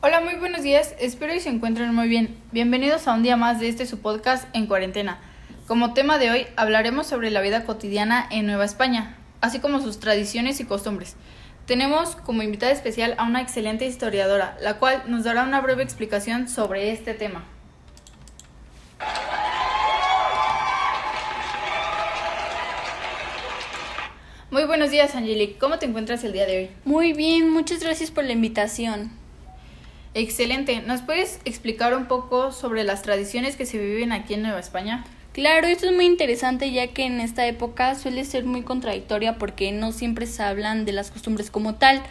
Hola, muy buenos días. Espero y se encuentren muy bien. Bienvenidos a un día más de este su podcast en cuarentena. Como tema de hoy hablaremos sobre la vida cotidiana en Nueva España, así como sus tradiciones y costumbres. Tenemos como invitada especial a una excelente historiadora, la cual nos dará una breve explicación sobre este tema. Muy buenos días, Angelique. ¿Cómo te encuentras el día de hoy? Muy bien, muchas gracias por la invitación. Excelente. ¿Nos puedes explicar un poco sobre las tradiciones que se viven aquí en Nueva España? Claro, esto es muy interesante ya que en esta época suele ser muy contradictoria porque no siempre se hablan de las costumbres como tal.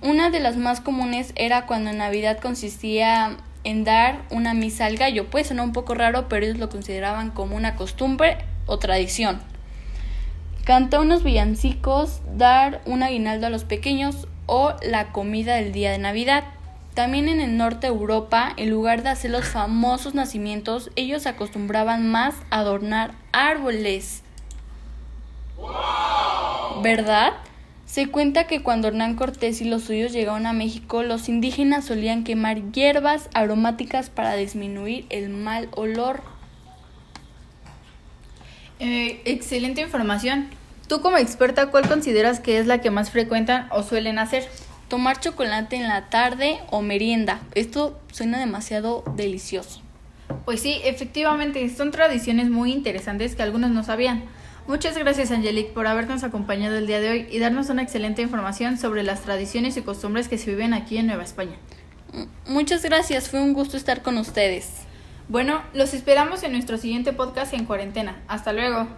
Una de las más comunes era cuando Navidad consistía en dar una misa al gallo. Puede sonar un poco raro, pero ellos lo consideraban como una costumbre o tradición. Cantar unos villancicos, dar un aguinaldo a los pequeños o la comida del día de Navidad. También en el norte de Europa, en lugar de hacer los famosos nacimientos, ellos acostumbraban más a adornar árboles. ¿Verdad? Se cuenta que cuando Hernán Cortés y los suyos llegaron a México, los indígenas solían quemar hierbas aromáticas para disminuir el mal olor. Eh, excelente información. Tú como experta, ¿cuál consideras que es la que más frecuentan o suelen hacer? Tomar chocolate en la tarde o merienda. Esto suena demasiado delicioso. Pues sí, efectivamente, son tradiciones muy interesantes que algunos no sabían. Muchas gracias, Angelique, por habernos acompañado el día de hoy y darnos una excelente información sobre las tradiciones y costumbres que se viven aquí en Nueva España. Muchas gracias, fue un gusto estar con ustedes. Bueno, los esperamos en nuestro siguiente podcast en cuarentena. Hasta luego.